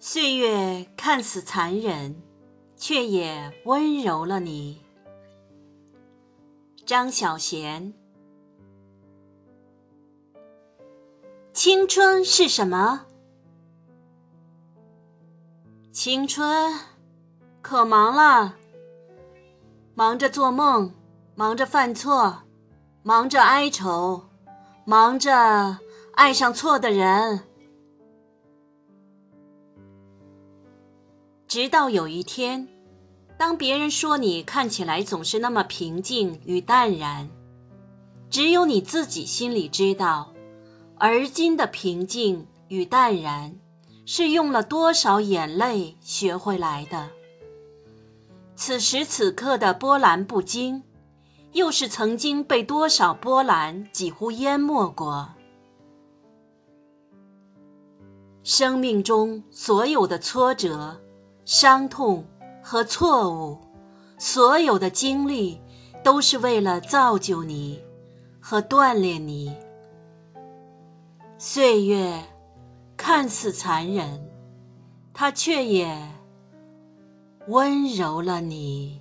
岁月看似残忍，却也温柔了你。张小娴，青春是什么？青春可忙了，忙着做梦，忙着犯错，忙着哀愁，忙着爱上错的人。直到有一天，当别人说你看起来总是那么平静与淡然，只有你自己心里知道，而今的平静与淡然，是用了多少眼泪学会来的。此时此刻的波澜不惊，又是曾经被多少波澜几乎淹没过。生命中所有的挫折。伤痛和错误，所有的经历，都是为了造就你和锻炼你。岁月看似残忍，它却也温柔了你。